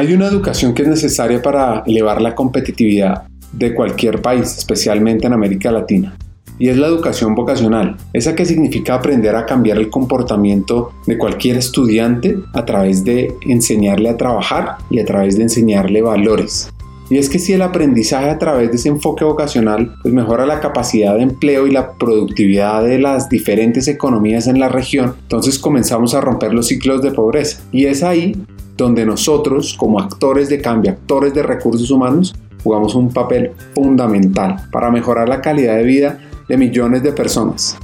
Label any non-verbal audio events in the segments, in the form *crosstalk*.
Hay una educación que es necesaria para elevar la competitividad de cualquier país, especialmente en América Latina. Y es la educación vocacional, esa que significa aprender a cambiar el comportamiento de cualquier estudiante a través de enseñarle a trabajar y a través de enseñarle valores. Y es que si el aprendizaje a través de ese enfoque vocacional pues mejora la capacidad de empleo y la productividad de las diferentes economías en la región, entonces comenzamos a romper los ciclos de pobreza. Y es ahí donde nosotros, como actores de cambio, actores de recursos humanos, jugamos un papel fundamental para mejorar la calidad de vida de millones de personas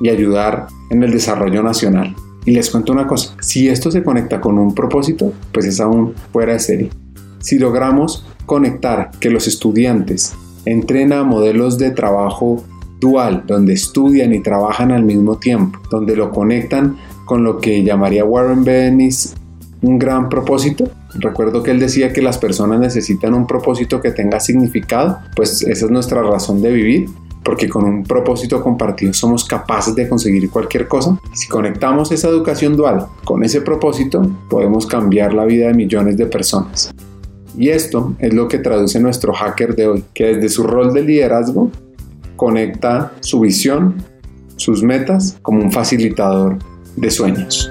y ayudar en el desarrollo nacional. Y les cuento una cosa, si esto se conecta con un propósito, pues es aún fuera de serie. Si logramos conectar que los estudiantes entren a modelos de trabajo dual, donde estudian y trabajan al mismo tiempo, donde lo conectan con lo que llamaría Warren Bennis un gran propósito. Recuerdo que él decía que las personas necesitan un propósito que tenga significado, pues esa es nuestra razón de vivir, porque con un propósito compartido somos capaces de conseguir cualquier cosa. Si conectamos esa educación dual con ese propósito, podemos cambiar la vida de millones de personas. Y esto es lo que traduce nuestro hacker de hoy, que desde su rol de liderazgo conecta su visión, sus metas como un facilitador de sueños.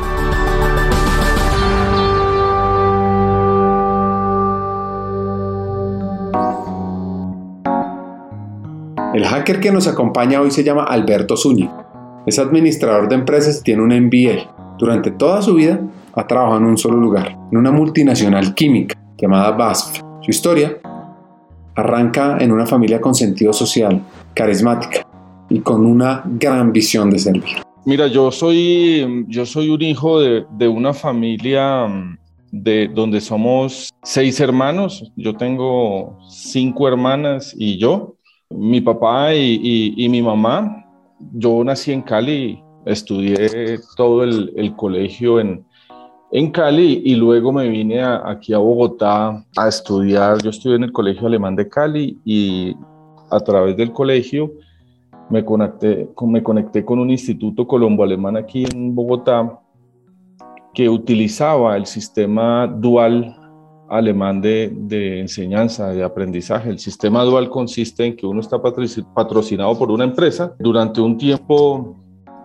Hacker que nos acompaña hoy se llama Alberto Zúñiga. Es administrador de empresas y tiene un MBA. Durante toda su vida ha trabajado en un solo lugar, en una multinacional química llamada BASF. Su historia Arranca en una familia con sentido social, carismática y con una gran visión de servir. Mira, yo soy, yo soy un hijo de, de una familia mm, de donde somos seis hermanos. Yo tengo cinco hermanas y yo. Mi papá y, mi mamá. Yo nací en Cali, estudié todo el, colegio en, en Cali y luego me vine aquí a Bogotá a estudiar. Yo estudié en el Colegio Alemán de Cali y a través del colegio me conecté, me conecté con un instituto colombo-alemán aquí en Bogotá que utilizaba el sistema dual alemán de, de, enseñanza, de aprendizaje. El sistema dual consiste en que uno está patrocinado por una empresa durante un tiempo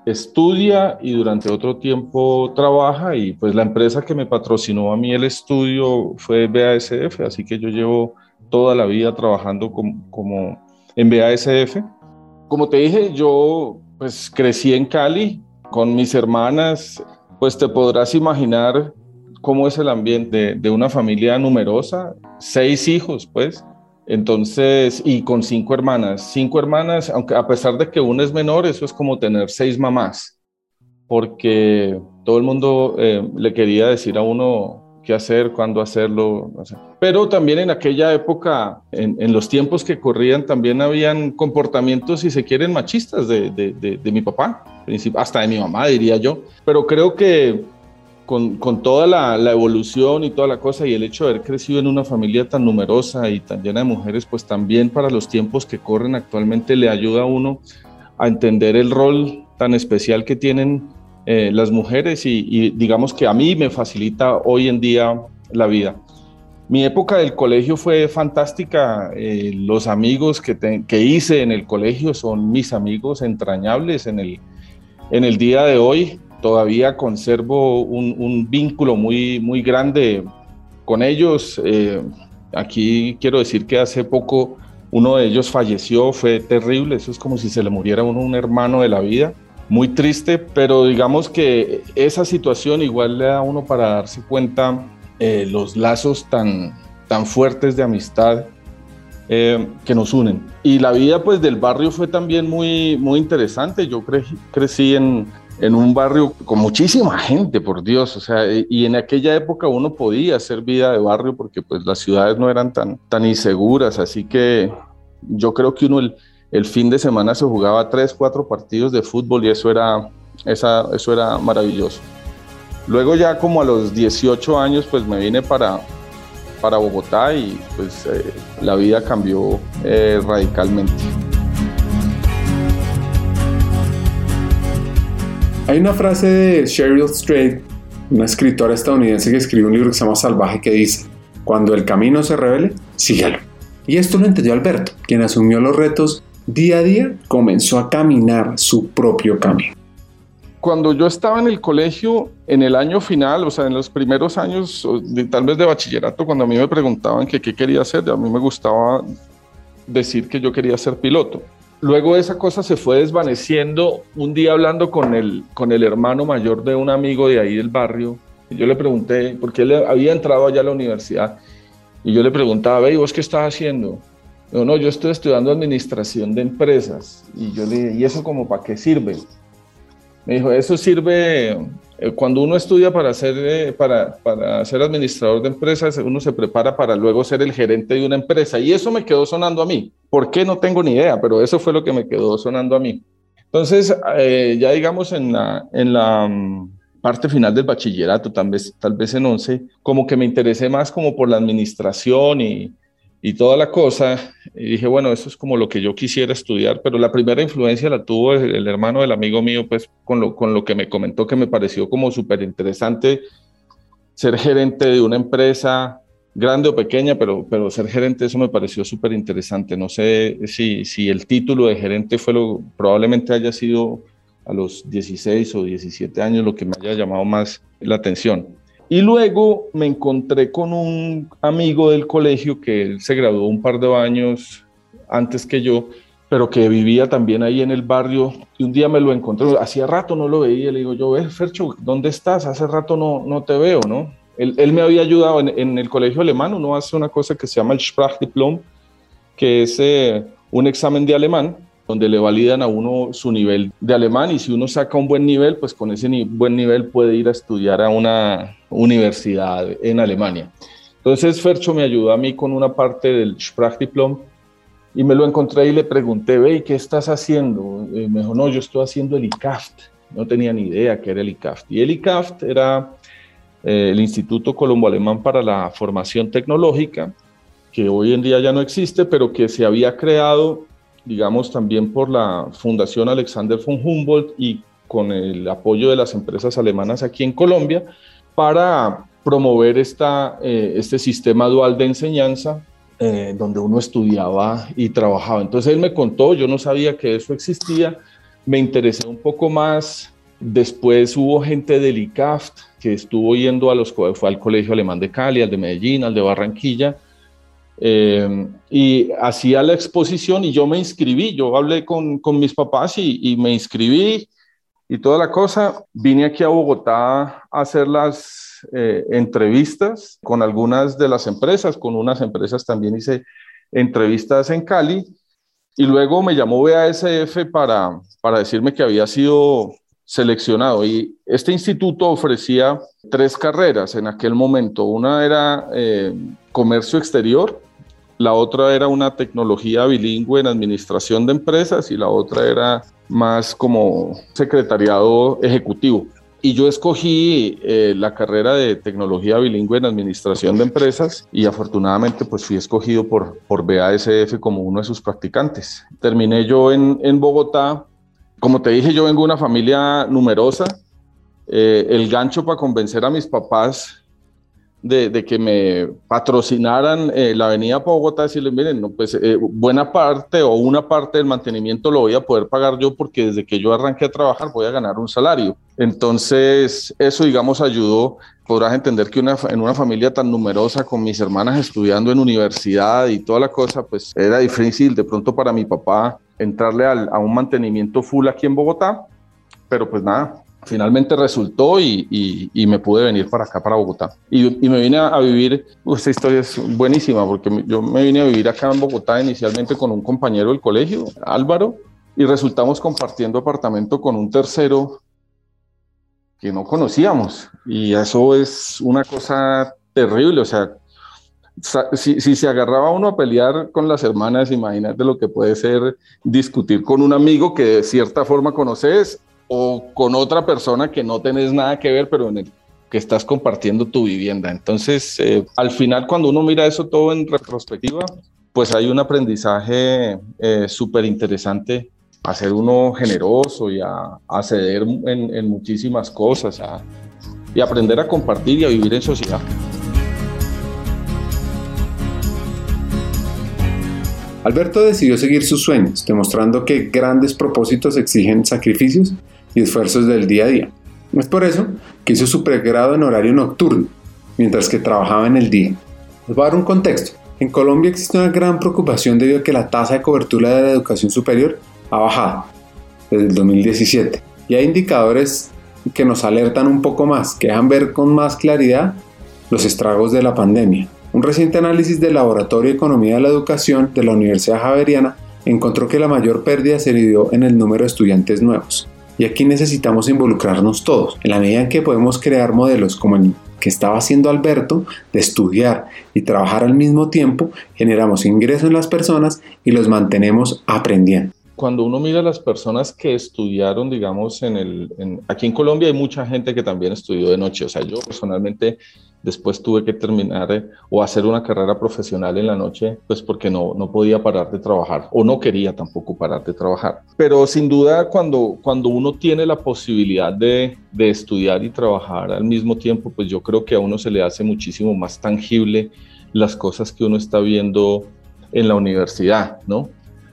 estudia y durante otro tiempo trabaja y pues la empresa que me patrocinó a mí el estudio fue BASF, así que yo llevo toda la vida trabajando como, como en BASF. Como te dije, yo pues crecí en Cali con mis hermanas, pues te podrás imaginar cómo es el ambiente de, una familia numerosa, seis hijos pues, entonces, y con cinco hermanas, cinco hermanas, aunque a pesar de que una es menor, eso es como tener seis mamás, porque todo el mundo eh, le quería decir a uno qué hacer, cuándo hacerlo. Pero también en aquella época, en, los tiempos que corrían, también habían comportamientos, si se quieren, machistas de mi papá, hasta de mi mamá, diría yo. Pero creo que con, toda la, la, evolución y toda la cosa y el hecho de haber crecido en una familia tan numerosa y tan llena de mujeres, pues también para los tiempos que corren actualmente le ayuda a uno a entender el rol tan especial que tienen eh, las mujeres y, digamos que a mí me facilita hoy en día la vida. Mi época del colegio fue fantástica. Eh, los amigos que, que, hice en el colegio son mis amigos entrañables en el, en el día de hoy todavía conservo un, vínculo muy, muy grande con ellos. Eh, aquí quiero decir que hace poco uno de ellos falleció, fue terrible, eso es como si se le muriera uno un hermano de la vida, muy triste, pero digamos que esa situación igual le da a uno para darse cuenta eh, los lazos tan, tan fuertes de amistad eh, que nos unen. Y la vida pues del barrio fue también muy, muy interesante, yo crecí en en un barrio con muchísima gente, por Dios, o sea, y en aquella época uno podía hacer vida de barrio porque pues las ciudades no eran tan, tan inseguras, así que yo creo que uno el, el fin de semana se jugaba tres, cuatro partidos de fútbol y eso era, esa, eso era maravilloso. Luego ya como a los 18 años pues me vine para, para Bogotá y pues eh, la vida cambió eh, radicalmente. Hay una frase de Sheryl Strait, una escritora estadounidense que escribió un libro que se llama Salvaje, que dice, cuando el camino se revele, síguelo. Y esto lo entendió Alberto, quien asumió los retos día a día, comenzó a caminar su propio camino. Cuando yo estaba en el colegio, en el año final, o sea, en los primeros años, tal vez de bachillerato, cuando a mí me preguntaban qué quería hacer, a mí me gustaba decir que yo quería ser piloto. Luego esa cosa se fue desvaneciendo. Un día hablando con el, con el hermano mayor de un amigo de ahí del barrio, yo le pregunté, porque él había entrado allá a la universidad, y yo le preguntaba, ve, ¿vos qué estás haciendo? No, no, yo estoy estudiando administración de empresas. Y yo le dije, ¿y eso como para qué sirve? Me dijo, eso sirve eh, cuando uno estudia para ser, eh, para, para ser administrador de empresas, uno se prepara para luego ser el gerente de una empresa. Y eso me quedó sonando a mí. ¿Por qué? No tengo ni idea, pero eso fue lo que me quedó sonando a mí. Entonces, eh, ya digamos en la, en la mm, parte final del bachillerato, tal vez, tal vez en 11, como que me interesé más como por la administración y, y toda la cosa. Y dije, bueno, eso es como lo que yo quisiera estudiar, pero la primera influencia la tuvo el, hermano del amigo mío, pues con lo, con lo que me comentó que me pareció como súper interesante ser gerente de una empresa grande o pequeña, pero, pero ser gerente, eso me pareció súper interesante. No sé si, si el título de gerente fue lo, probablemente haya sido a los 16 o 17 años lo que me haya llamado más la atención. Y luego me encontré con un amigo del colegio que él se graduó un par de años antes que yo, pero que vivía también ahí en el barrio. Y un día me lo encontré, hacía rato no lo veía, le digo yo, Fercho, ¿dónde estás? Hace rato no, no te veo, ¿no? Él, me había ayudado en, el colegio alemán, uno hace una cosa que se llama el Sprachdiplom, que es eh, un examen de alemán donde le validan a uno su nivel de alemán y si uno saca un buen nivel, pues con ese buen nivel puede ir a estudiar a una universidad en Alemania. Entonces Fercho me ayudó a mí con una parte del Sprachdiplom y me lo encontré y le pregunté, ve, ¿qué estás haciendo? Y me dijo, no, yo estoy haciendo el ICAFT. No tenía ni idea qué era el ICAFT. Y el ICAFT era eh, el Instituto Colombo Alemán para la Formación Tecnológica, que hoy en día ya no existe, pero que se había creado digamos, también por la Fundación Alexander von Humboldt y con el apoyo de las empresas alemanas aquí en Colombia para promover esta, eh, este sistema dual de enseñanza eh, donde uno estudiaba y trabajaba. Entonces él me contó, yo no sabía que eso existía, me interesé un poco más. Después hubo gente del ICAFT estuvo yendo a los, fue al Colegio Alemán de Cali, al de Medellín, al de Barranquilla, eh, y hacía la exposición y yo me inscribí, yo hablé con, con mis papás y, me inscribí y toda la cosa. Vine aquí a Bogotá a hacer las eh, entrevistas con algunas de las empresas, con unas empresas también hice entrevistas en Cali. Y luego me llamó BASF para, para decirme que había sido seleccionado y este instituto ofrecía tres carreras en aquel momento. Una era eh, comercio exterior, la otra era una tecnología bilingüe en administración de empresas y la otra era más como secretariado ejecutivo. Y yo escogí eh, la carrera de tecnología bilingüe en administración de empresas y afortunadamente pues fui escogido por, por BASF como uno de sus practicantes. Terminé yo en, en Bogotá. Como te dije, yo vengo de una familia numerosa. Eh, el gancho para convencer a mis papás de, que me patrocinaran eh, la avenida Bogotá, decirles, miren, no, pues eh, buena parte o una parte del mantenimiento lo voy a poder pagar yo porque desde que yo arranqué a trabajar voy a ganar un salario. Entonces, eso, digamos, ayudó. Podrás entender que en una familia tan numerosa, con mis hermanas estudiando en universidad y toda la cosa, pues era difícil de pronto para mi papá entrarle a un mantenimiento full aquí en Bogotá. Pero pues nada, finalmente resultó y, me pude venir para acá, para Bogotá. Y, me vine a, vivir, esta historia es buenísima, porque yo me vine a vivir acá en Bogotá inicialmente con un compañero del colegio, Álvaro, y resultamos compartiendo apartamento con un tercero que no conocíamos. Y eso es una cosa terrible. O sea, si, se agarraba uno a pelear con las hermanas, imagínate lo que puede ser discutir con un amigo que de cierta forma conoces o con otra persona que no tenés nada que ver, pero en el que estás compartiendo tu vivienda. Entonces, eh, al final, cuando uno mira eso todo en retrospectiva, pues hay un aprendizaje eh, súper interesante a ser uno generoso y a, a ceder en, en, muchísimas cosas y aprender a compartir y a vivir en sociedad. Alberto decidió seguir sus sueños, demostrando que grandes propósitos exigen sacrificios y esfuerzos del día a día. Es por eso que hizo su pregrado en horario nocturno, mientras que trabajaba en el día. Les voy a dar un contexto. En Colombia existe una gran preocupación debido a que la tasa de cobertura de la educación superior ha bajado desde el 2017 y hay indicadores que nos alertan un poco más, que dejan ver con más claridad los estragos de la pandemia. Un reciente análisis del Laboratorio de Economía de la Educación de la Universidad Javeriana encontró que la mayor pérdida se dio en el número de estudiantes nuevos. Y aquí necesitamos involucrarnos todos, en la medida en que podemos crear modelos como el que estaba haciendo Alberto, de estudiar y trabajar al mismo tiempo, generamos ingresos en las personas y los mantenemos aprendiendo cuando uno mira a las personas que estudiaron, digamos, en el, aquí en Colombia hay mucha gente que también estudió de noche. O sea, yo personalmente después tuve que terminar eh, o hacer una carrera profesional en la noche, pues porque no, no podía parar de trabajar o no quería tampoco parar de trabajar. Pero sin duda, cuando, cuando uno tiene la posibilidad de, de estudiar y trabajar al mismo tiempo, pues yo creo que a uno se le hace muchísimo más tangible las cosas que uno está viendo en la universidad, ¿no?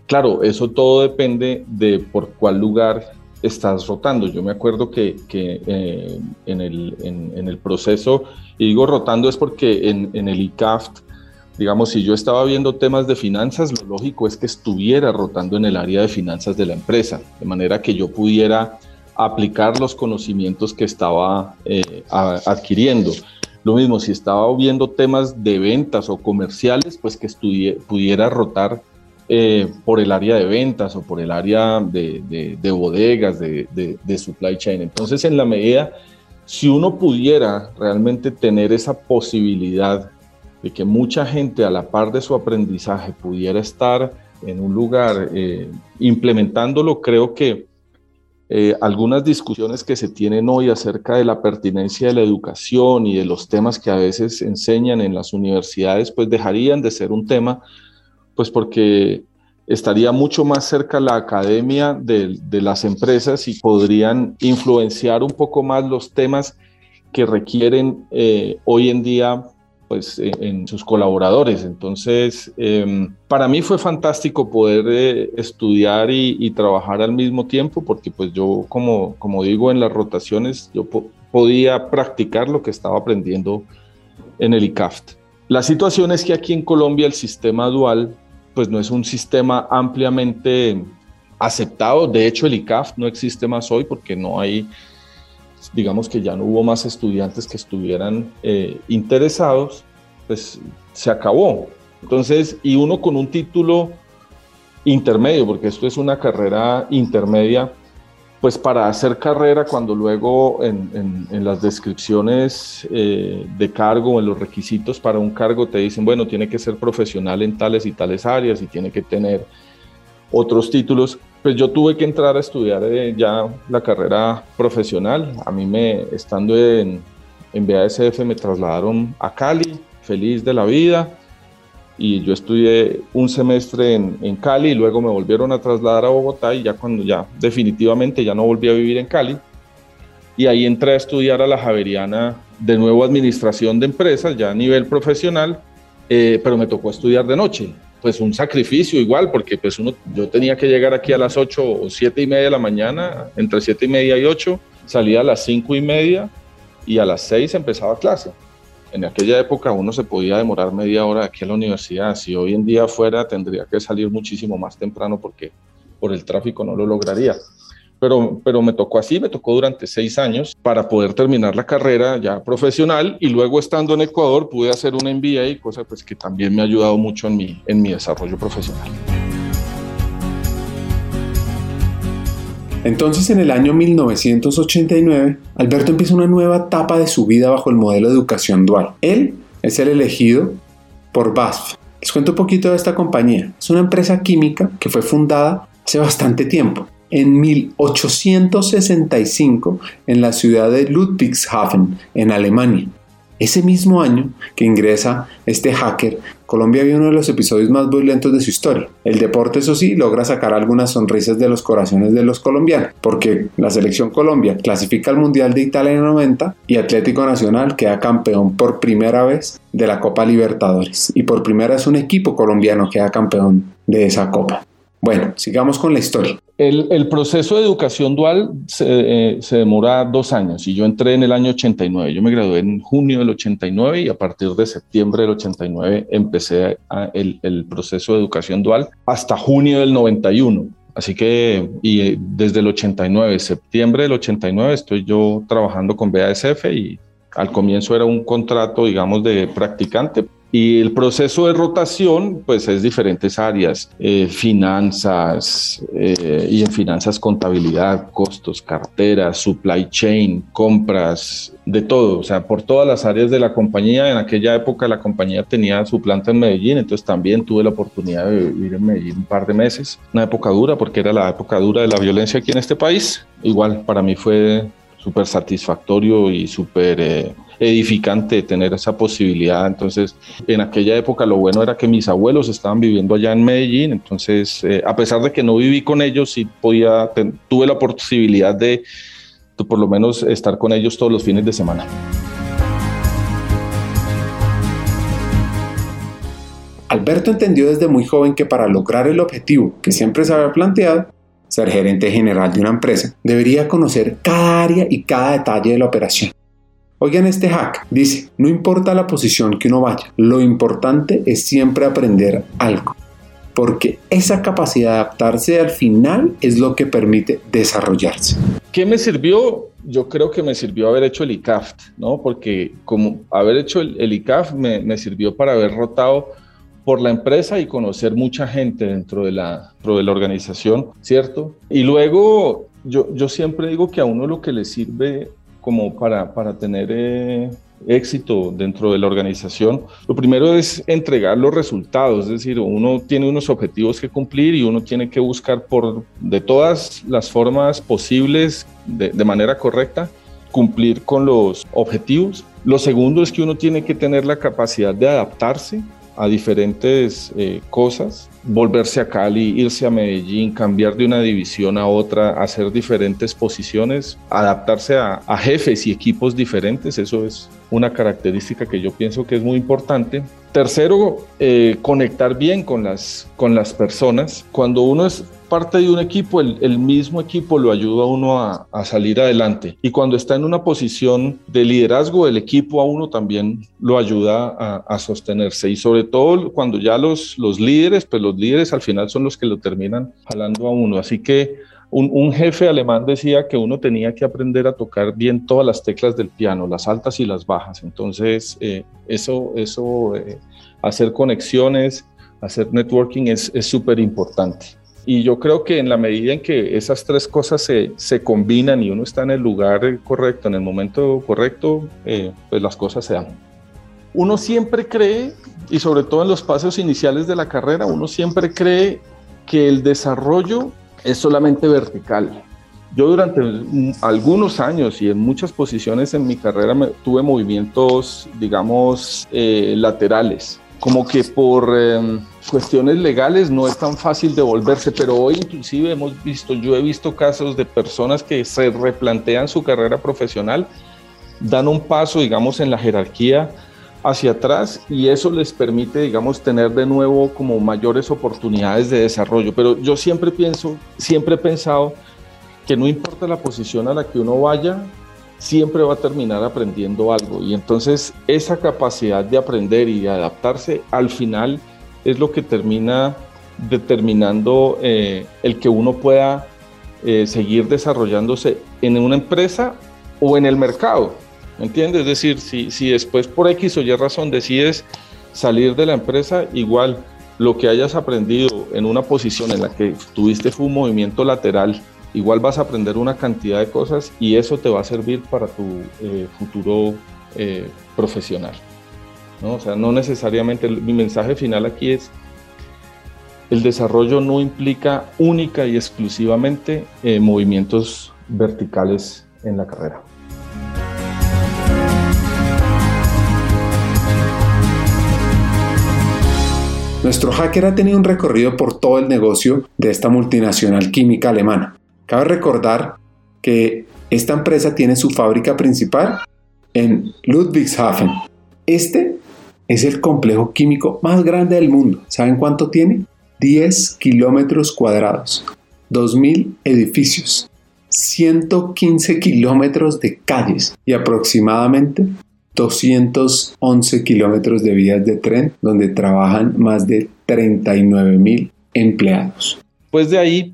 Claro, eso todo depende de por cuál lugar estás rotando. Yo me acuerdo que, eh, en, el, proceso, y digo rotando es porque en, el ICAFT, digamos, si yo estaba viendo temas de finanzas, lo lógico es que estuviera rotando en el área de finanzas de la empresa, de manera que yo pudiera aplicar los conocimientos que estaba eh, adquiriendo. Lo mismo, si estaba viendo temas de ventas o comerciales, pues que pudiera rotar eh, por el área de ventas o por el área de, bodegas, de, supply chain. Entonces, en la medida, si uno pudiera realmente tener esa posibilidad de que mucha gente a la par de su aprendizaje pudiera estar en un lugar eh, implementándolo, creo que eh, algunas discusiones que se tienen hoy acerca de la pertinencia de la educación y de los temas que a veces enseñan en las universidades, pues dejarían de ser un tema pues porque estaría mucho más cerca la academia de, las empresas y podrían influenciar un poco más los temas que requieren eh, hoy en día pues, e, en sus colaboradores. Entonces, em, para mí fue fantástico poder eh, estudiar y, trabajar al mismo tiempo, porque pues yo, como, como digo, en las rotaciones, yo podía practicar lo que estaba aprendiendo en el ICAFT. La situación es que aquí en Colombia el sistema dual pues no es un sistema ampliamente aceptado. De hecho, el ICAF no existe más hoy porque no hay, digamos que ya no hubo más estudiantes que estuvieran eh, interesados, pues se acabó. Entonces, y uno con un título intermedio, porque esto es una carrera intermedia, pues para hacer carrera, cuando luego en, las descripciones eh, de cargo, en los requisitos para un cargo, te dicen, bueno, tiene que ser profesional en tales y tales áreas y tiene que tener otros títulos, pues yo tuve que entrar a estudiar eh, ya la carrera profesional. A mí me, estando en, en BASF, me trasladaron a Cali, feliz de la vida y yo estudié un semestre en, Cali y luego me volvieron a trasladar a Bogotá y ya cuando ya definitivamente ya no volví a vivir en Cali. Y ahí entré a estudiar a la Javeriana de nuevo administración de empresas ya a nivel profesional eh, pero me tocó estudiar de noche. Pues un sacrificio igual porque pues uno yo tenía que llegar aquí a las 8 o 7 y media de la mañana entre 7 y media y 8 salía a las 5 y media y a las 6 empezaba clase en aquella época uno se podía demorar media hora aquí a la universidad. Si hoy en día fuera, tendría que salir muchísimo más temprano porque por el tráfico no lo lograría. Pero, pero me tocó así, me tocó durante seis años para poder terminar la carrera ya profesional y luego estando en Ecuador pude hacer un MBA, cosa pues que también me ha ayudado mucho en mi, en mi desarrollo profesional. Entonces en el año 1989, Alberto empieza una nueva etapa de su vida bajo el modelo de educación dual. Él es el elegido por BASF. Les cuento un poquito de esta compañía. Es una empresa química que fue fundada hace bastante tiempo, en 1865, en la ciudad de Ludwigshafen, en Alemania. Ese mismo año que ingresa este hacker, Colombia vio uno de los episodios más violentos de su historia. El deporte, eso sí, logra sacar algunas sonrisas de los corazones de los colombianos, porque la selección Colombia clasifica al Mundial de Italia en 90 y Atlético Nacional queda campeón por primera vez de la Copa Libertadores. Y por primera vez un equipo colombiano queda campeón de esa Copa. Bueno, sigamos con la historia. El, proceso de educación dual eh, se, demora dos años y yo entré en el año 89. Yo me gradué en junio del 89 y a partir de septiembre del 89 empecé el, proceso de educación dual hasta junio del 91. Así que y desde el 89, septiembre del 89, estoy yo trabajando con BASF y al comienzo era un contrato, digamos, de practicante, y el proceso de rotación, pues es diferentes áreas, eh, finanzas, eh, y en finanzas contabilidad, costos, carteras, supply chain, compras, de todo, o sea, por todas las áreas de la compañía. En aquella época la compañía tenía su planta en Medellín, entonces también tuve la oportunidad de vivir en Medellín un par de meses. Una época dura, porque era la época dura de la violencia aquí en este país. Igual para mí fue súper satisfactorio y súper... Eh, edificante tener esa posibilidad. Entonces, en aquella época lo bueno era que mis abuelos estaban viviendo allá en Medellín, entonces, eh, a pesar de que no viví con ellos, sí podía, tuve la posibilidad de, de por lo menos estar con ellos todos los fines de semana. Alberto entendió desde muy joven que para lograr el objetivo que siempre se había planteado, ser gerente general de una empresa, debería conocer cada área y cada detalle de la operación. Oigan este hack, dice, no importa la posición que uno vaya, lo importante es siempre aprender algo, porque esa capacidad de adaptarse al final es lo que permite desarrollarse. ¿Qué me sirvió? Yo creo que me sirvió haber hecho el ICAF, ¿no? Porque como haber hecho el, ICAF me, me sirvió para haber rotado por la empresa y conocer mucha gente dentro de la, de la organización, ¿cierto? Y luego yo, yo siempre digo que a uno lo que le sirve como para, para tener eh, éxito dentro de la organización, lo primero es entregar los resultados, es decir, uno tiene unos objetivos que cumplir y uno tiene que buscar por de todas las formas posibles, de manera correcta, cumplir con los objetivos. Lo segundo es que uno tiene que tener la capacidad de adaptarse a diferentes eh, cosas, volverse a Cali, irse a Medellín, cambiar de una división a otra, hacer diferentes posiciones, adaptarse a, jefes y equipos diferentes, eso es una característica que yo pienso que es muy importante. Tercero, eh, conectar bien con las, con las personas. Cuando uno es parte de un equipo, el, mismo equipo lo ayuda a uno a, salir adelante. Y cuando está en una posición de liderazgo, el equipo a uno también lo ayuda a, sostenerse. Y sobre todo cuando ya los, los líderes, pues los líderes al final son los que lo terminan jalando a uno. Así que un, jefe alemán decía que uno tenía que aprender a tocar bien todas las teclas del piano, las altas y las bajas. Entonces, eh, eso, eso eh, hacer conexiones, hacer networking es súper importante. Y yo creo que en la medida en que esas tres cosas se, se combinan y uno está en el lugar correcto, en el momento correcto, eh, pues las cosas se dan. Uno siempre cree, y sobre todo en los pasos iniciales de la carrera, uno siempre cree que el desarrollo es solamente vertical. Yo durante algunos años y en muchas posiciones en mi carrera tuve movimientos, digamos, eh, laterales como que por em, cuestiones legales no es tan fácil devolverse, pero hoy inclusive hemos visto, yo he visto casos de personas que se replantean su carrera profesional, dan un paso, digamos, en la jerarquía hacia atrás y eso les permite, digamos, tener de nuevo como mayores oportunidades de desarrollo. Pero yo siempre pienso, siempre he pensado que no importa la posición a la que uno vaya, siempre va a terminar aprendiendo algo. Y entonces esa capacidad de aprender y adaptarse al final es lo que termina determinando eh, el que uno pueda eh, seguir desarrollándose en una empresa o en el mercado. ¿Me entiendes? Es decir, si, si después por X o Y razón decides salir de la empresa, igual lo que hayas aprendido en una posición en la que tuviste fue un movimiento lateral igual vas a aprender una cantidad de cosas y eso te va a servir para tu eh, futuro eh, profesional. ¿no? O sea, no necesariamente, mi mensaje final aquí es, el desarrollo no implica única y exclusivamente eh, movimientos verticales en la carrera. Nuestro hacker ha tenido un recorrido por todo el negocio de esta multinacional química alemana. Cabe recordar que esta empresa tiene su fábrica principal en Ludwigshafen. Este es el complejo químico más grande del mundo. ¿Saben cuánto tiene? 10 kilómetros cuadrados, 2.000 edificios, 115 kilómetros de calles y aproximadamente 211 kilómetros de vías de tren donde trabajan más de 39 mil empleados. Pues de ahí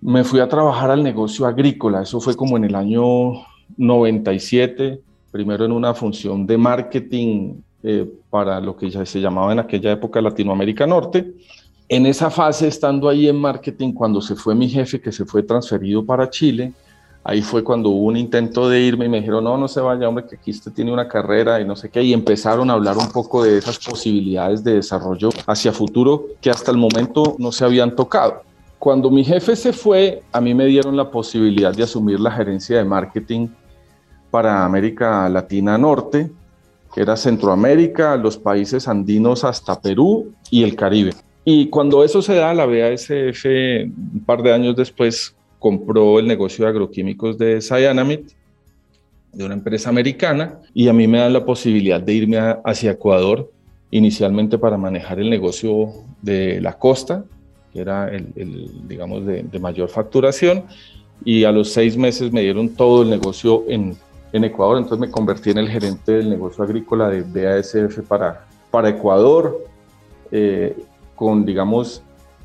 me fui a trabajar al negocio agrícola, eso fue como en el año 97, primero en una función de marketing eh, para lo que ya se llamaba en aquella época Latinoamérica Norte. En esa fase, estando ahí en marketing, cuando se fue mi jefe, que se fue transferido para Chile, Ahí fue cuando hubo un intento de irme y me dijeron, no, no se vaya, hombre, que aquí usted tiene una carrera y no sé qué. Y empezaron a hablar un poco de esas posibilidades de desarrollo hacia futuro que hasta el momento no se habían tocado. Cuando mi jefe se fue, a mí me dieron la posibilidad de asumir la gerencia de marketing para América Latina Norte, que era Centroamérica, los países andinos hasta Perú y el Caribe. Y cuando eso se da, la BASF, un par de años después, compró el negocio de agroquímicos de Cyanamid, de una empresa americana, y a mí me dan la posibilidad de irme hacia Ecuador, inicialmente para manejar el negocio de la costa, que era el, digamos, de, mayor facturación, y a los seis meses me dieron todo el negocio en, en Ecuador, entonces me convertí en el gerente del negocio agrícola de BASF para, para Ecuador, eh, con, digamos,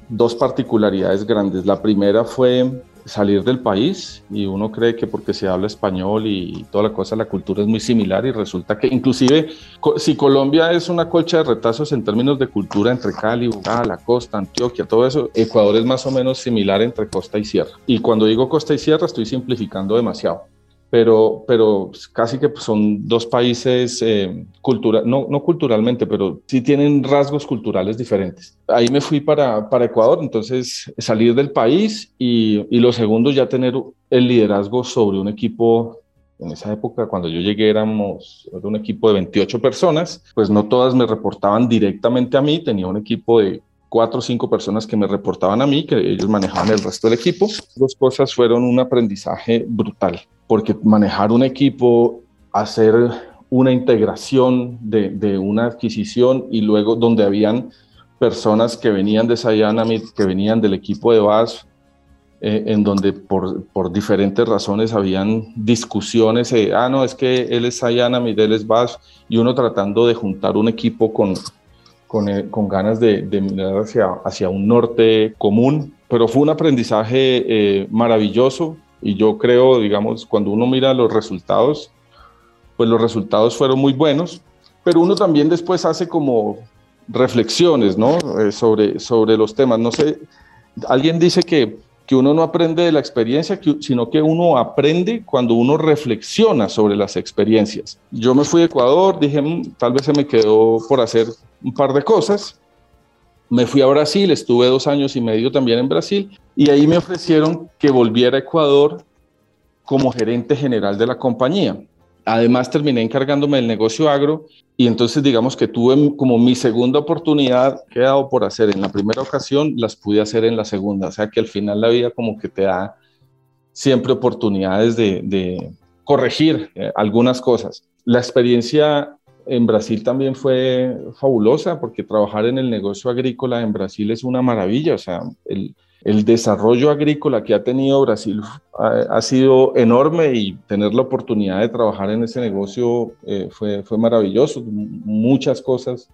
dos particularidades grandes. La primera fue salir del país y uno cree que porque se habla español y toda la cosa, la cultura es muy similar y resulta que inclusive si Colombia es una colcha de retazos en términos de cultura entre Cali, Bogotá, la costa, Antioquia, todo eso, Ecuador es más o menos similar entre costa y sierra. Y cuando digo costa y sierra estoy simplificando demasiado pero, pero casi que son dos países eh, no, no culturalmente, pero sí tienen rasgos culturales diferentes. Ahí me fui para, para Ecuador, entonces salir del país y, y lo segundo ya tener el liderazgo sobre un equipo en esa época, cuando yo llegué, éramos era un equipo de 28 personas, pues no todas me reportaban directamente a mí, tenía un equipo de cuatro o cinco personas que me reportaban a mí, que ellos manejaban el resto del equipo. Dos cosas fueron un aprendizaje brutal porque manejar un equipo, hacer una integración de, una adquisición y luego donde habían personas que venían de Sayanamit, que venían del equipo de VAS, eh, en donde por, por, diferentes razones habían discusiones, ah, no, es que él es Sayanamit, él es VAS, y uno tratando de juntar un equipo con, con, ganas de, de, mirar hacia, hacia un norte común, pero fue un aprendizaje eh, maravilloso, y yo creo, digamos, cuando uno mira los resultados, pues los resultados fueron muy buenos, pero uno también después hace como reflexiones, ¿no? Eh, sobre, sobre los temas. No sé, alguien dice que, que uno no aprende de la experiencia, sino que uno aprende cuando uno reflexiona sobre las experiencias. Yo me fui a Ecuador, dije, mm, tal vez se me quedó por hacer un par de cosas, me fui a Brasil, estuve dos años y medio también en Brasil y ahí me ofrecieron que volviera a Ecuador como gerente general de la compañía. Además terminé encargándome del negocio agro y entonces digamos que tuve como mi segunda oportunidad que he por hacer en la primera ocasión, las pude hacer en la segunda. O sea que al final la vida como que te da siempre oportunidades de, corregir eh, algunas cosas. La experiencia en Brasil también fue fabulosa porque trabajar en el negocio agrícola en Brasil es una maravilla. O sea, el, desarrollo agrícola que ha tenido Brasil ha, sido enorme y tener la oportunidad de trabajar en ese negocio eh, fue, fue maravilloso. Muchas cosas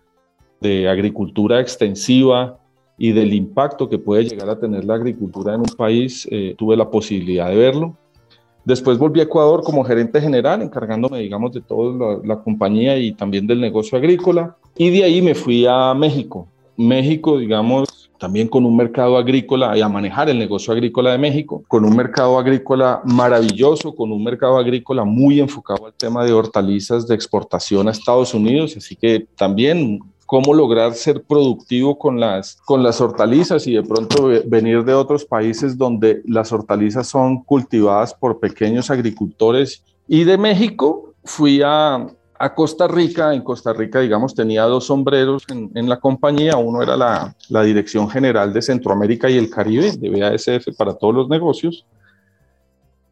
de agricultura extensiva y del impacto que puede llegar a tener la agricultura en un país, eh, tuve la posibilidad de verlo. Después volví a Ecuador como gerente general, encargándome, digamos, de toda la, compañía y también del negocio agrícola. Y de ahí me fui a México. México, digamos, también con un mercado agrícola y a manejar el negocio agrícola de México, con un mercado agrícola maravilloso, con un mercado agrícola muy enfocado al tema de hortalizas de exportación a Estados Unidos, así que también cómo lograr ser productivo con las, con las hortalizas y de pronto venir de otros países donde las hortalizas son cultivadas por pequeños agricultores. Y de México fui a, a Costa Rica. En Costa Rica, digamos, tenía dos sombreros en, la compañía. Uno era la, la, Dirección General de Centroamérica y el Caribe, de BASF, para todos los negocios.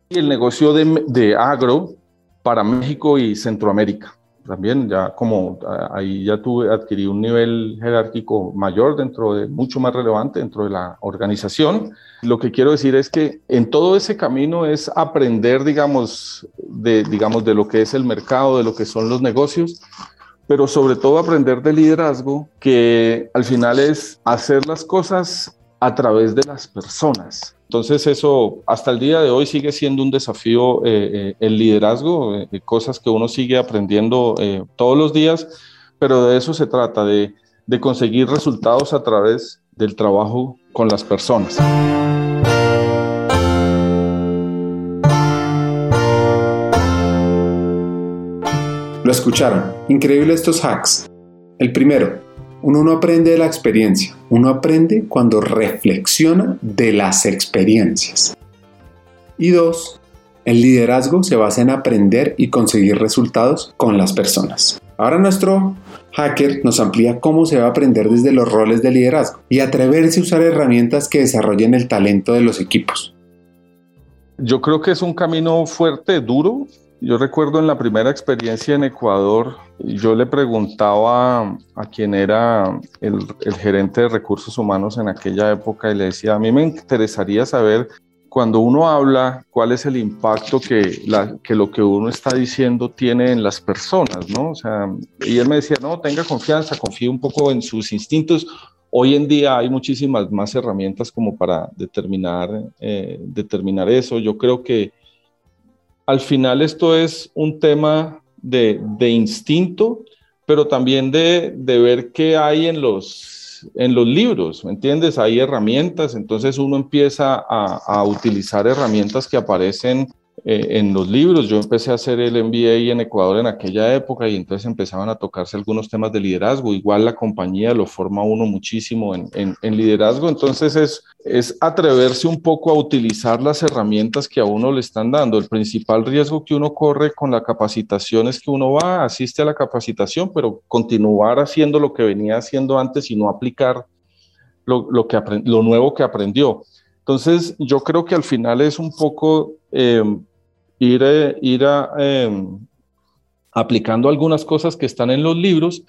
Y el negocio de agro para México y Centroamérica también ya como ahí ya tuve, adquirí un nivel jerárquico mayor dentro de, mucho más relevante dentro de la organización. Lo que quiero decir es que en todo ese camino es aprender, digamos, de, digamos, de lo que es el mercado, de lo que son los negocios, pero sobre todo aprender de liderazgo, que al final es hacer las cosas a través de las personas. Entonces eso hasta el día de hoy sigue siendo un desafío eh, eh, el liderazgo, eh, cosas que uno sigue aprendiendo todos los días, pero de eso se trata, de, de conseguir resultados a través del trabajo con las personas. Lo escucharon. Increíble estos hacks. El primero, uno no aprende de la experiencia, uno aprende cuando reflexiona de las experiencias. Y dos, el liderazgo se basa en aprender y conseguir resultados con las personas. Ahora nuestro hacker nos amplía cómo se va a aprender desde los roles de liderazgo y atreverse a usar herramientas que desarrollen el talento de los equipos. Yo creo que es un camino fuerte, duro, yo recuerdo en la primera experiencia en Ecuador, yo le preguntaba a quien era el, gerente de recursos humanos en aquella época y le decía, a mí me interesaría saber cuando uno habla, cuál es el impacto que, lo que uno está diciendo tiene en las personas, ¿no? O sea, y él me decía, no, tenga confianza, confíe un poco en sus instintos. Hoy en día hay muchísimas más herramientas como para determinar, eh, determinar eso. Yo creo que al final esto es un tema de, instinto, pero también de, ver qué hay en los, en los libros, ¿me entiendes? Hay herramientas, entonces uno empieza a, a utilizar herramientas que aparecen eh, en los libros. Yo empecé a hacer el MBA en Ecuador en aquella época y entonces empezaban a tocarse algunos temas de liderazgo. Igual la compañía lo forma uno muchísimo en, en, liderazgo. Entonces es, es atreverse un poco a utilizar las herramientas que a uno le están dando. El principal riesgo que uno corre con la capacitación es que uno va, asiste a la capacitación, pero continuar haciendo lo que venía haciendo antes y no aplicar lo, lo que lo nuevo que aprendió. Entonces, yo creo que al final es un poco eh, ir, eh, ir em, aplicando algunas cosas que están en los libros,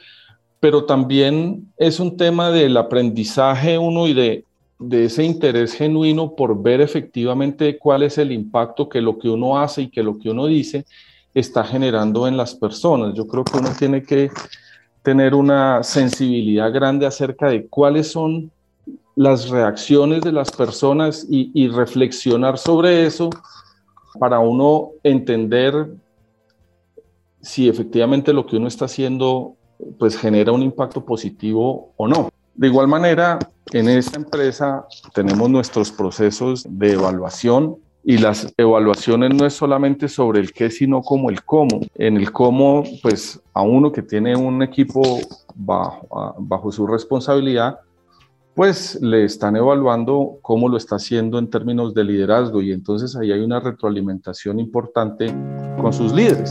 pero también es un tema del aprendizaje uno y de, de ese interés genuino por ver efectivamente cuál es el impacto que lo que uno hace y que lo que uno dice está generando en las personas. Yo creo que uno tiene que tener una sensibilidad grande acerca de cuáles son las reacciones de las personas y, y reflexionar sobre eso para uno entender si efectivamente lo que uno está haciendo pues genera un impacto positivo o no. De igual manera, en esta empresa tenemos nuestros procesos de evaluación y las evaluaciones no es solamente sobre el qué, sino como el cómo. En el cómo, pues a uno que tiene un equipo bajo, bajo su responsabilidad, pues le están evaluando cómo lo está haciendo en términos de liderazgo y entonces ahí hay una retroalimentación importante con sus líderes.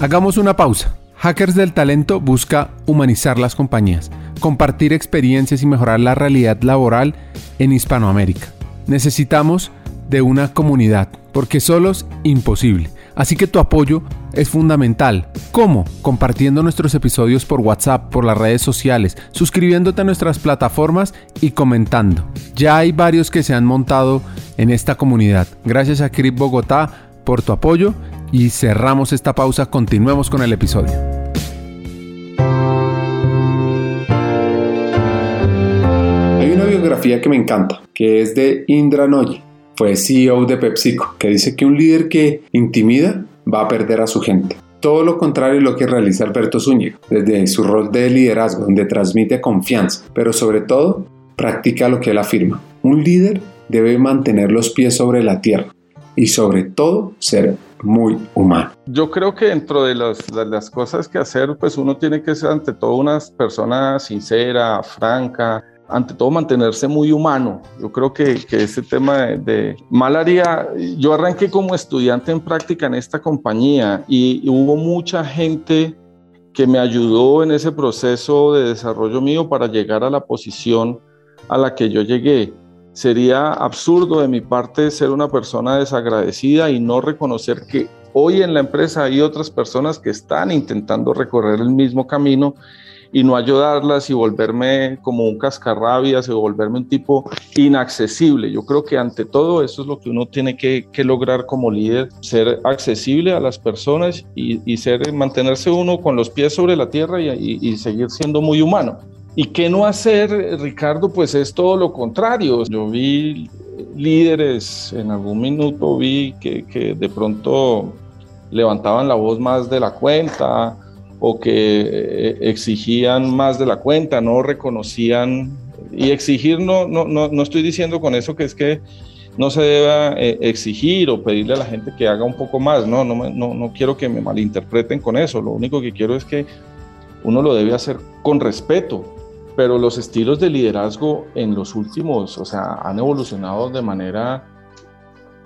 Hagamos una pausa. Hackers del Talento busca humanizar las compañías, compartir experiencias y mejorar la realidad laboral en Hispanoamérica. Necesitamos de una comunidad, porque solos imposible. Así que tu apoyo es fundamental. ¿Cómo? Compartiendo nuestros episodios por WhatsApp, por las redes sociales, suscribiéndote a nuestras plataformas y comentando. Ya hay varios que se han montado en esta comunidad. Gracias a Crip Bogotá por tu apoyo y cerramos esta pausa. Continuemos con el episodio. Hay una biografía que me encanta, que es de Indra Noy fue CEO de PepsiCo, que dice que un líder que intimida va a perder a su gente. Todo lo contrario es lo que realiza Alberto Zúñiga, desde su rol de liderazgo, donde transmite confianza, pero sobre todo practica lo que él afirma. Un líder debe mantener los pies sobre la tierra y sobre todo ser muy humano. Yo creo que dentro de las, de las, cosas que hacer, pues uno tiene que ser ante todo una persona sincera, franca, ante todo mantenerse muy humano. Yo creo que, que ese tema de, de malaria, yo arranqué como estudiante en práctica en esta compañía y hubo mucha gente que me ayudó en ese proceso de desarrollo mío para llegar a la posición a la que yo llegué. Sería absurdo de mi parte ser una persona desagradecida y no reconocer que hoy en la empresa hay otras personas que están intentando recorrer el mismo camino y no ayudarlas y volverme como un cascarrabias o volverme un tipo inaccesible. Yo creo que ante todo eso es lo que uno tiene que, lograr como líder, ser accesible a las personas y, ser, mantenerse uno con los pies sobre la tierra y seguir siendo muy humano. ¿Y qué no hacer, Ricardo? Pues es todo lo contrario. Yo vi líderes, en algún minuto vi que, que de pronto levantaban la voz más de la cuenta o que eh, exigían más de la cuenta, no reconocían. Y exigir, no, no, no, no estoy diciendo con eso que es que no se deba eh, exigir o pedirle a la gente que haga un poco más. No, no, no, no quiero que me malinterpreten con eso. Lo único que quiero es que uno lo debe hacer con respeto, pero los estilos de liderazgo en los últimos, o sea, han evolucionado de manera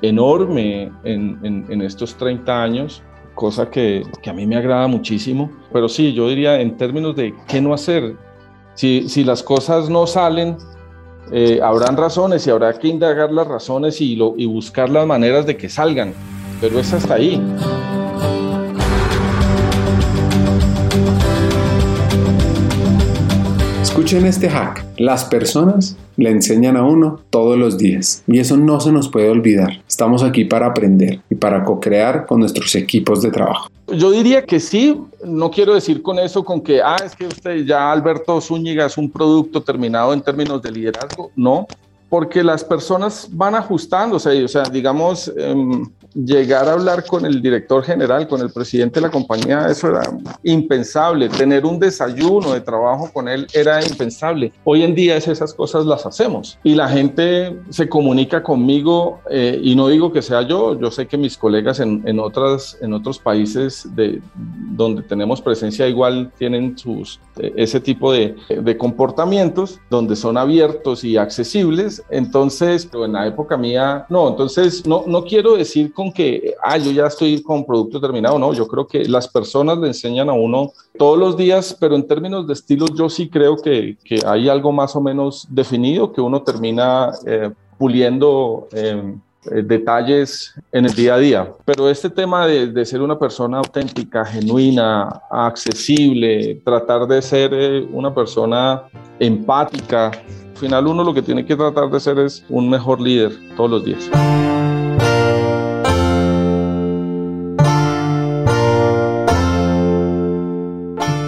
enorme en, en, estos 30 años, cosa que, que, a mí me agrada muchísimo. Pero sí, yo diría en términos de qué no hacer, si, si las cosas no salen, eh, habrán razones y habrá que indagar las razones y, lo, y buscar las maneras de que salgan, pero es hasta ahí. Escuchen este hack. Las personas le enseñan a uno todos los días y eso no se nos puede olvidar. Estamos aquí para aprender y para co-crear con nuestros equipos de trabajo. Yo diría que sí, no quiero decir con eso con que, ah, es que usted ya Alberto Zúñiga es un producto terminado en términos de liderazgo. No, porque las personas van ajustándose, o sea, digamos, em, llegar a hablar con el director general, con el presidente de la compañía, eso era impensable. Tener un desayuno de trabajo con él era impensable. Hoy en día esas cosas las hacemos y la gente se comunica conmigo eh, y no digo que sea yo, yo sé que mis colegas en, en, otras, en otros países de, donde tenemos presencia igual tienen sus, eh, ese tipo de, de comportamientos donde son abiertos y accesibles entonces, en la época mía, no, entonces no, no quiero decir con que, ah, yo ya estoy con producto terminado, no, yo creo que las personas le enseñan a uno todos los días, pero en términos de estilos yo sí creo que, que hay algo más o menos definido que uno termina eh, puliendo. Eh, eh, detalles en el día a día. Pero este tema de, de, ser una persona auténtica, genuina, accesible, tratar de ser una persona empática, final uno lo que tiene que tratar de ser es un mejor líder todos los días.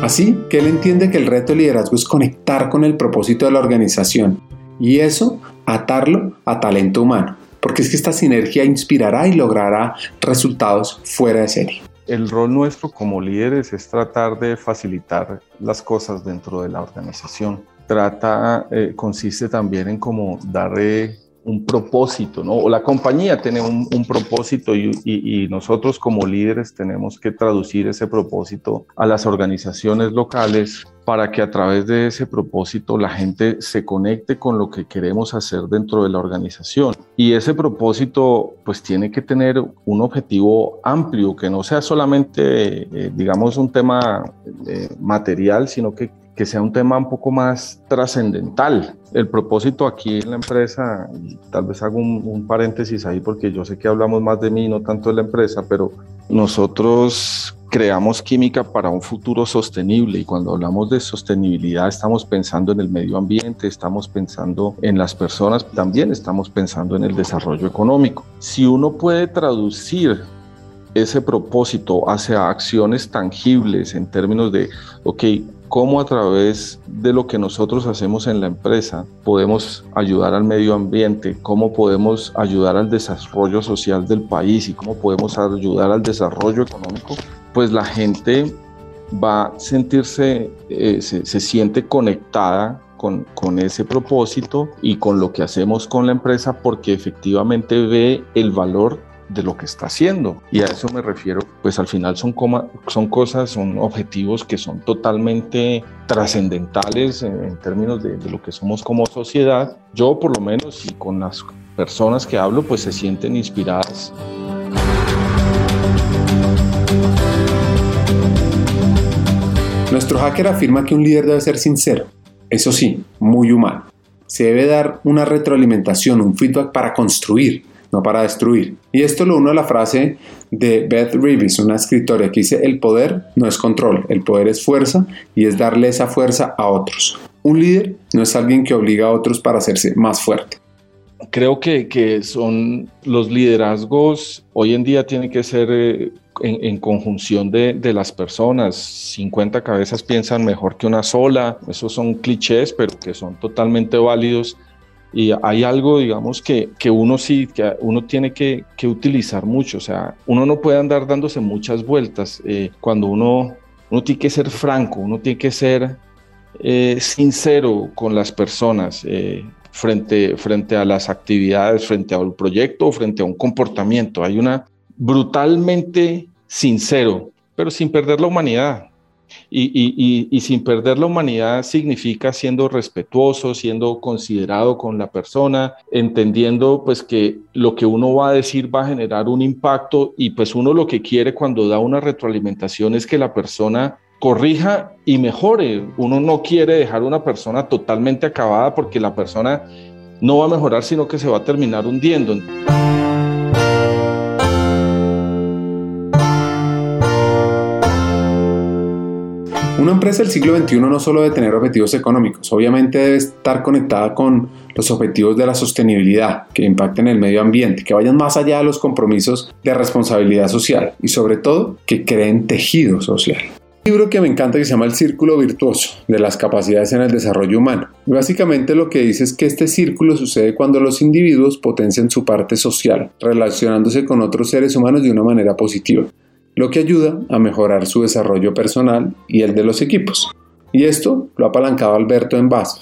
Así que él entiende que el reto de liderazgo es conectar con el propósito de la organización y eso atarlo a talento humano, porque es que esta sinergia inspirará y logrará resultados fuera de serie. El rol nuestro como líderes es tratar de facilitar las cosas dentro de la organización trata, eh, consiste también en como darle un propósito, ¿no? O la compañía tiene un, propósito y, y, nosotros como líderes tenemos que traducir ese propósito a las organizaciones locales para que a través de ese propósito la gente se conecte con lo que queremos hacer dentro de la organización. Y ese propósito pues tiene que tener un objetivo amplio, que no sea solamente, eh, digamos, un tema eh, material, sino que que sea un tema un poco más trascendental. El propósito aquí en la empresa, tal vez hago un, paréntesis ahí porque yo sé que hablamos más de mí, no tanto de la empresa, pero nosotros creamos química para un futuro sostenible y cuando hablamos de sostenibilidad estamos pensando en el medio ambiente, estamos pensando en las personas, también estamos pensando en el desarrollo económico. Si uno puede traducir ese propósito hacia acciones tangibles en términos de, ok, cómo a través de lo que nosotros hacemos en la empresa podemos ayudar al medio ambiente, cómo podemos ayudar al desarrollo social del país y cómo podemos ayudar al desarrollo económico, pues la gente va a sentirse, eh, se, se siente conectada con, con ese propósito y con lo que hacemos con la empresa porque efectivamente ve el valor de lo que está haciendo. Y a eso me refiero, pues al final son, son cosas, son objetivos que son totalmente trascendentales en, términos de, de, lo que somos como sociedad. Yo por lo menos y con las personas que hablo, pues se sienten inspiradas. Nuestro hacker afirma que un líder debe ser sincero, eso sí, muy humano. Se debe dar una retroalimentación, un feedback para construir, no para destruir. Y esto lo uno a la frase de Beth Reeves, una escritora que dice, el poder no es control, el poder es fuerza y es darle esa fuerza a otros. Un líder no es alguien que obliga a otros para hacerse más fuerte. Creo que, que son los liderazgos, hoy en día tienen que ser eh, en, conjunción de, de, las personas. 50 cabezas piensan mejor que una sola. Esos son clichés, pero que son totalmente válidos. Y hay algo, digamos, que, que uno sí, que uno tiene que, utilizar mucho. O sea, uno no puede andar dándose muchas vueltas. Eh, cuando uno, uno tiene que ser franco, uno tiene que ser eh, sincero con las personas. Eh, frente, frente a las actividades, frente a un proyecto, frente a un comportamiento. Hay una, brutalmente sincero, pero sin perder la humanidad. Y, sin perder la humanidad significa siendo respetuoso, siendo considerado con la persona, entendiendo pues que lo que uno va a decir va a generar un impacto y pues uno lo que quiere cuando da una retroalimentación es que la persona corrija y mejore. Uno no quiere dejar una persona totalmente acabada porque la persona no va a mejorar, sino que se va a terminar hundiendo. Una empresa del siglo XXI no solo debe tener objetivos económicos, obviamente debe estar conectada con los objetivos de la sostenibilidad, que impacten el medio ambiente, que vayan más allá de los compromisos de responsabilidad social y sobre todo que creen tejido social. Libro que me encanta que se llama El Círculo Virtuoso de las capacidades en el desarrollo humano. Básicamente lo que dice es que este círculo sucede cuando los individuos potencian su parte social, relacionándose con otros seres humanos de una manera positiva lo que ayuda a mejorar su desarrollo personal y el de los equipos. Y esto lo ha apalancado Alberto en base.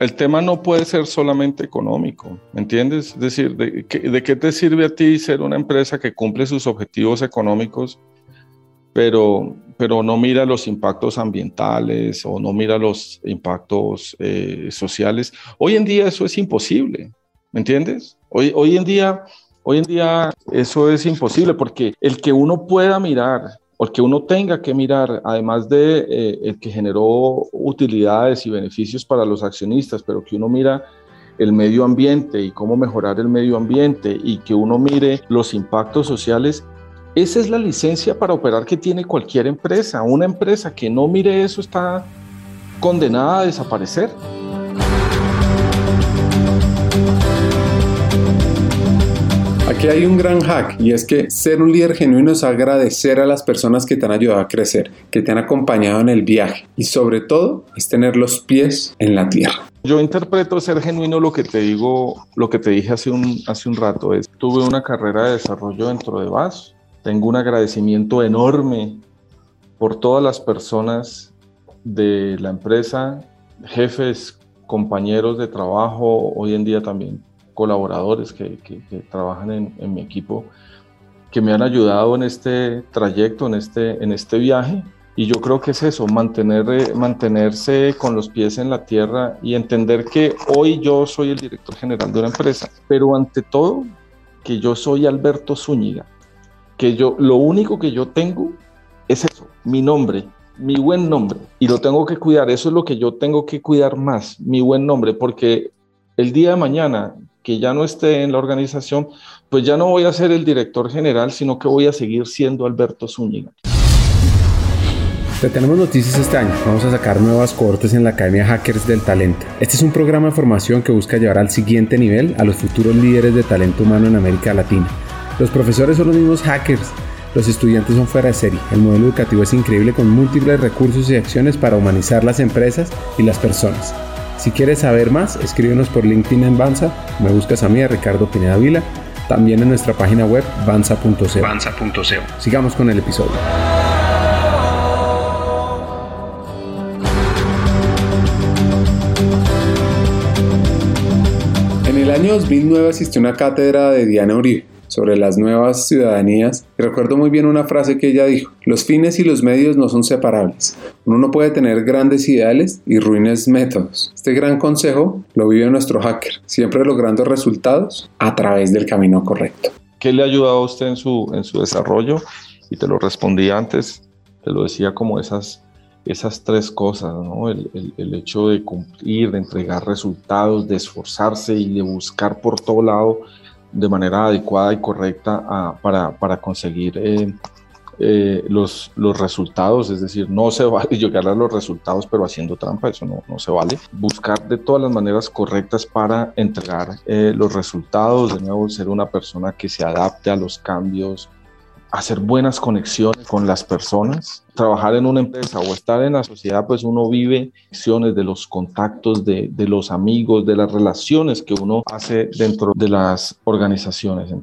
El tema no puede ser solamente económico, ¿me entiendes? Es decir, ¿de qué, ¿de qué te sirve a ti ser una empresa que cumple sus objetivos económicos, pero, pero no mira los impactos ambientales o no mira los impactos eh, sociales? Hoy en día eso es imposible, ¿me entiendes? Hoy, hoy en día Hoy en día eso es imposible porque el que uno pueda mirar o el que uno tenga que mirar, además de eh, el que generó utilidades y beneficios para los accionistas, pero que uno mira el medio ambiente y cómo mejorar el medio ambiente y que uno mire los impactos sociales, esa es la licencia para operar que tiene cualquier empresa. Una empresa que no mire eso está condenada a desaparecer. Aquí hay un gran hack y es que ser un líder genuino es agradecer a las personas que te han ayudado a crecer, que te han acompañado en el viaje y sobre todo es tener los pies en la tierra. Yo interpreto ser genuino lo que te digo, lo que te dije hace un, hace un rato es, tuve una carrera de desarrollo dentro de VAS, tengo un agradecimiento enorme por todas las personas de la empresa, jefes, compañeros de trabajo, hoy en día también colaboradores que, trabajan en, mi equipo que me han ayudado en este trayecto, en este, en este viaje. Y yo creo que es eso, mantener, eh, mantenerse con los pies en la tierra y entender que hoy yo soy el director general de una empresa, pero ante todo que yo soy Alberto Zúñiga, que yo lo único que yo tengo es eso, mi nombre, mi buen nombre, y lo tengo que cuidar, eso es lo que yo tengo que cuidar más, mi buen nombre, porque el día de mañana que ya no esté en la organización, pues ya no voy a ser el director general, sino que voy a seguir siendo Alberto Zúñiga. Te tenemos noticias este año. Vamos a sacar nuevas cohortes en la Academia Hackers del Talento. Este es un programa de formación que busca llevar al siguiente nivel a los futuros líderes de talento humano en América Latina. Los profesores son los mismos hackers. Los estudiantes son fuera de serie. El modelo educativo es increíble con múltiples recursos y acciones para humanizar las empresas y las personas. Si quieres saber más, escríbenos por LinkedIn en Banza, me buscas a mí, a Ricardo Pineda Vila, también en nuestra página web banza.co. Sigamos con el episodio. En el año 2009 asistió a una cátedra de Diana Uribe sobre las nuevas ciudadanías y recuerdo muy bien una frase que ella dijo, los fines y los medios no son separables. Uno no puede tener grandes ideales y ruines métodos. Este gran consejo lo vive nuestro hacker, siempre logrando resultados a través del camino correcto. ¿Qué le ha ayudado a usted en su, en su desarrollo? Y te lo respondí antes, te lo decía como esas esas tres cosas, ¿no? el, el, hecho de cumplir, de entregar resultados, de esforzarse y de buscar por todo lado de manera adecuada y correcta ah, para, para, conseguir eh, eh, los, los resultados, es decir, no se vale *laughs* llegar a los resultados pero haciendo trampa, eso no, no se vale. Buscar de todas las maneras correctas para entregar eh, los resultados, de nuevo ser una persona que se adapte a los cambios, hacer buenas conexiones con las personas. Trabajar en una empresa o estar en la sociedad, pues uno vive conexiones de los contactos, de, de los amigos, de las relaciones que uno hace dentro de las organizaciones.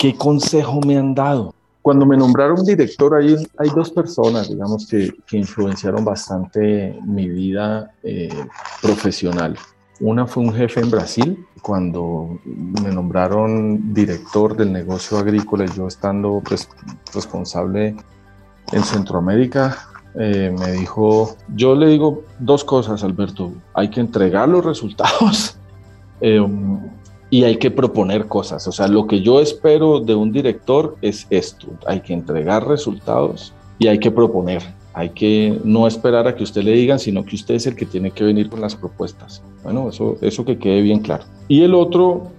¿Qué consejo me han dado? Cuando me nombraron director, hay, hay dos personas, digamos, que, que influenciaron bastante mi vida eh, profesional. Una fue un jefe en Brasil, cuando me nombraron director del negocio agrícola, yo estando pues, responsable en Centroamérica, eh, me dijo, yo le digo dos cosas, Alberto, hay que entregar los resultados *laughs* eh, y hay que proponer cosas. O sea, lo que yo espero de un director es esto, hay que entregar resultados y hay que proponer. Hay que no esperar a que usted le digan, sino que usted es el que tiene que venir con las propuestas. Bueno, eso, eso que quede bien claro. Y el otro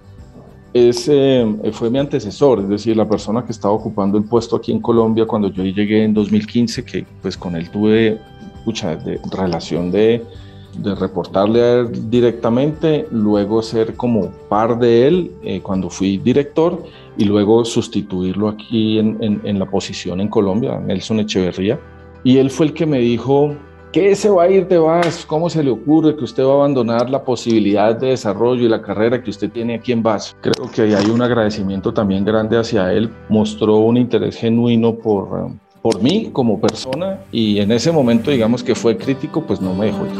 es, eh, fue mi antecesor, es decir, la persona que estaba ocupando el puesto aquí en Colombia cuando yo llegué en 2015, que pues con él tuve mucha de, relación de, de reportarle a él directamente, luego ser como par de él eh, cuando fui director y luego sustituirlo aquí en, en, en la posición en Colombia, Nelson Echeverría. Y él fue el que me dijo, ¿qué se va a ir de VAS? ¿Cómo se le ocurre que usted va a abandonar la posibilidad de desarrollo y la carrera que usted tiene aquí en VAS? Creo que hay un agradecimiento también grande hacia él. Mostró un interés genuino por, por mí como persona y en ese momento, digamos que fue crítico, pues no me dejó ir.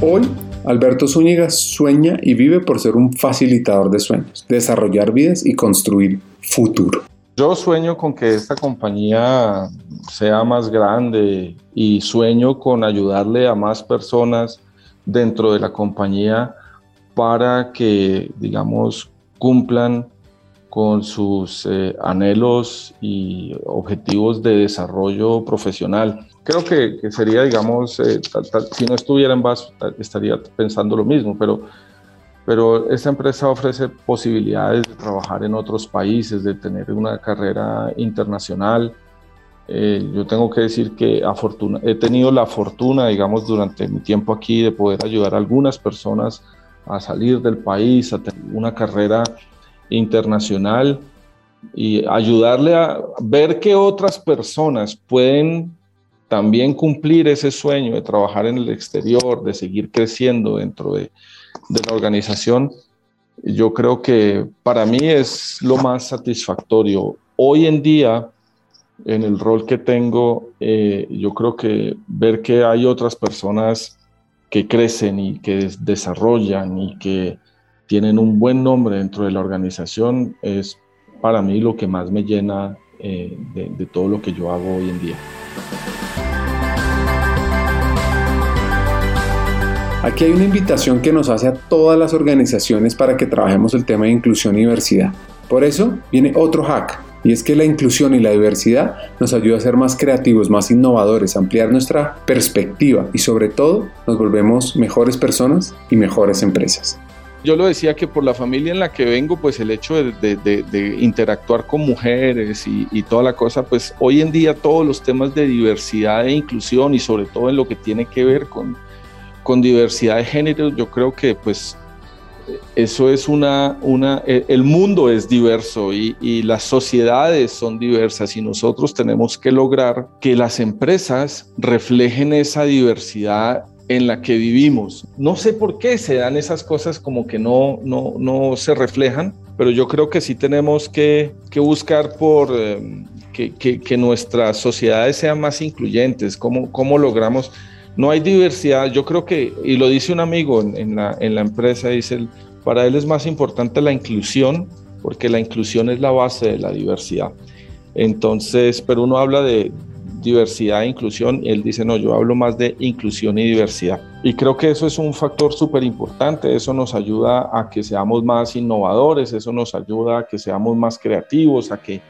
Hoy Alberto Zúñiga sueña y vive por ser un facilitador de sueños, desarrollar vidas y construir futuro. Yo sueño con que esta compañía sea más grande y sueño con ayudarle a más personas dentro de la compañía para que, digamos, cumplan con sus eh, anhelos y objetivos de desarrollo profesional. Creo que, sería, digamos, eh, si no estuviera en VAS, estaría pensando lo mismo, pero pero esta empresa ofrece posibilidades de trabajar en otros países, de tener una carrera internacional. Eh, yo tengo que decir que he tenido la fortuna, digamos, durante mi tiempo aquí de poder ayudar a algunas personas a salir del país, a tener una carrera internacional y ayudarle a ver que otras personas pueden también cumplir ese sueño de trabajar en el exterior, de seguir creciendo dentro de, la organización, yo creo que para mí es lo más satisfactorio. Hoy en día, en el rol que tengo, eh, yo creo que ver que hay otras personas que crecen y que desarrollan y que tienen un buen nombre dentro de la organización es para mí lo que más me llena eh, de todo lo que yo hago hoy en día. Aquí hay una invitación que nos hace a todas las organizaciones para que trabajemos el tema de inclusión y diversidad. Por eso viene otro hack, y es que la inclusión y la diversidad nos ayuda a ser más creativos, más innovadores, ampliar nuestra perspectiva y sobre todo nos volvemos mejores personas y mejores empresas. Yo lo decía que por la familia en la que vengo, pues el hecho de, interactuar con mujeres y, y, toda la cosa, pues hoy en día todos los temas de diversidad e inclusión y sobre todo en lo que tiene que ver con, con diversidad de género, yo creo que pues eso es una, una e, el mundo es diverso y, las sociedades son diversas y nosotros tenemos que lograr que las empresas reflejen esa diversidad en la que vivimos. No sé por qué se dan esas cosas como que no, no, no se reflejan, pero yo creo que sí tenemos que, que buscar por... Eh, que, que, nuestras sociedades sean más incluyentes, cómo, cómo logramos... No hay diversidad, yo creo que, y lo dice un amigo en, la, empresa, dice, para él es más importante la inclusión, porque la inclusión es la base de la diversidad. Entonces, pero uno habla de, diversidad e inclusión, y él dice, no, yo hablo más de inclusión y diversidad. Y creo que eso es un factor súper importante, eso nos ayuda a que seamos más innovadores, eso nos ayuda a que seamos más creativos, a que,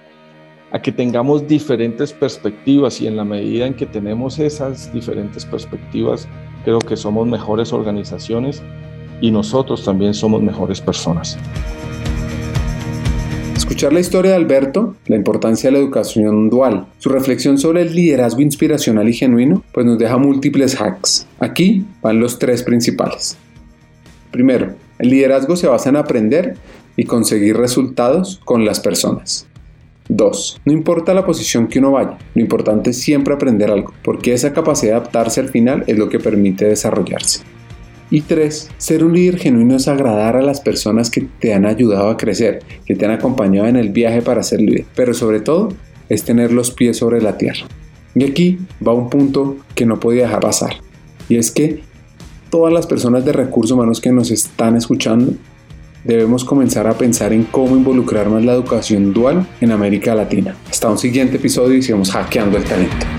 a que tengamos diferentes perspectivas y en la medida en que tenemos esas diferentes perspectivas, creo que somos mejores organizaciones y nosotros también somos mejores personas. Escuchar la historia de Alberto, la importancia de la educación dual, su reflexión sobre el liderazgo inspiracional y genuino, pues nos deja múltiples hacks. Aquí van los tres principales. Primero, el liderazgo se basa en aprender y conseguir resultados con las personas. 2. No importa la posición que uno vaya, lo importante es siempre aprender algo, porque esa capacidad de adaptarse al final es lo que permite desarrollarse. Y tres, ser un líder genuino es agradar a las personas que te han ayudado a crecer, que te han acompañado en el viaje para ser líder, pero sobre todo es tener los pies sobre la tierra. Y aquí va un punto que no podía dejar pasar, y es que todas las personas de recursos humanos que nos están escuchando debemos comenzar a pensar en cómo involucrar más la educación dual en América Latina. Hasta un siguiente episodio y sigamos hackeando el talento.